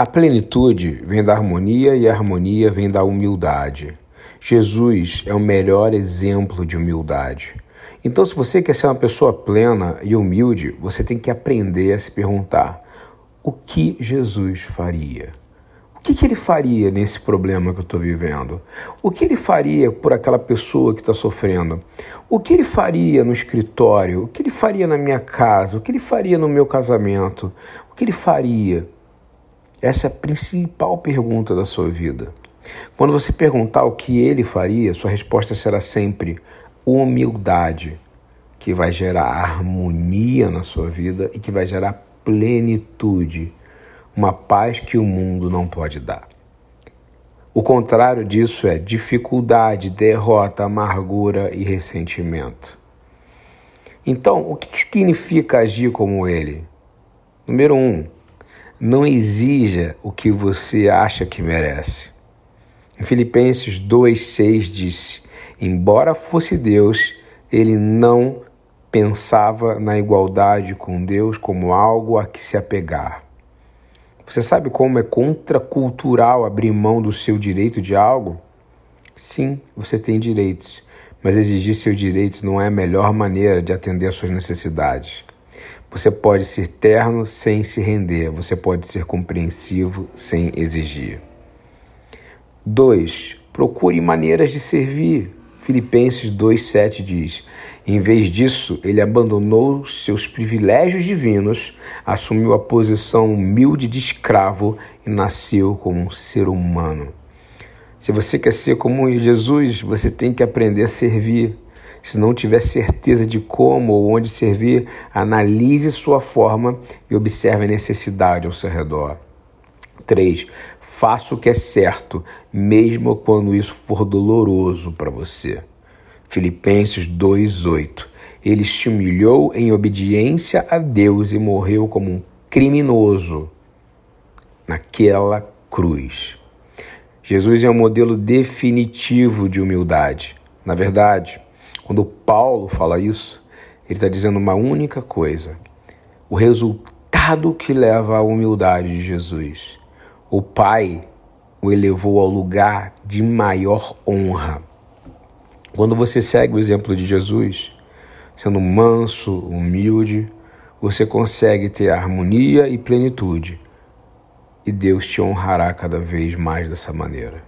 A plenitude vem da harmonia e a harmonia vem da humildade. Jesus é o melhor exemplo de humildade. Então, se você quer ser uma pessoa plena e humilde, você tem que aprender a se perguntar: o que Jesus faria? O que, que ele faria nesse problema que eu estou vivendo? O que ele faria por aquela pessoa que está sofrendo? O que ele faria no escritório? O que ele faria na minha casa? O que ele faria no meu casamento? O que ele faria? Essa é a principal pergunta da sua vida. Quando você perguntar o que ele faria, sua resposta será sempre humildade, que vai gerar harmonia na sua vida e que vai gerar plenitude, uma paz que o mundo não pode dar. O contrário disso é dificuldade, derrota, amargura e ressentimento. Então, o que significa agir como ele? Número um, não exija o que você acha que merece. Em Filipenses 2,6 disse: Embora fosse Deus, ele não pensava na igualdade com Deus como algo a que se apegar. Você sabe como é contracultural abrir mão do seu direito de algo? Sim, você tem direitos, mas exigir seus direitos não é a melhor maneira de atender às suas necessidades. Você pode ser terno sem se render, você pode ser compreensivo sem exigir. 2. Procure maneiras de servir. Filipenses 2,7 diz: Em vez disso, ele abandonou seus privilégios divinos, assumiu a posição humilde de escravo e nasceu como um ser humano. Se você quer ser como Jesus, você tem que aprender a servir. Se não tiver certeza de como ou onde servir, analise sua forma e observe a necessidade ao seu redor. 3. Faça o que é certo, mesmo quando isso for doloroso para você. Filipenses 2:8. Ele se humilhou em obediência a Deus e morreu como um criminoso naquela cruz. Jesus é um modelo definitivo de humildade. Na verdade, quando Paulo fala isso, ele está dizendo uma única coisa: o resultado que leva à humildade de Jesus o Pai o elevou ao lugar de maior honra. Quando você segue o exemplo de Jesus, sendo manso, humilde, você consegue ter harmonia e plenitude. E Deus te honrará cada vez mais dessa maneira.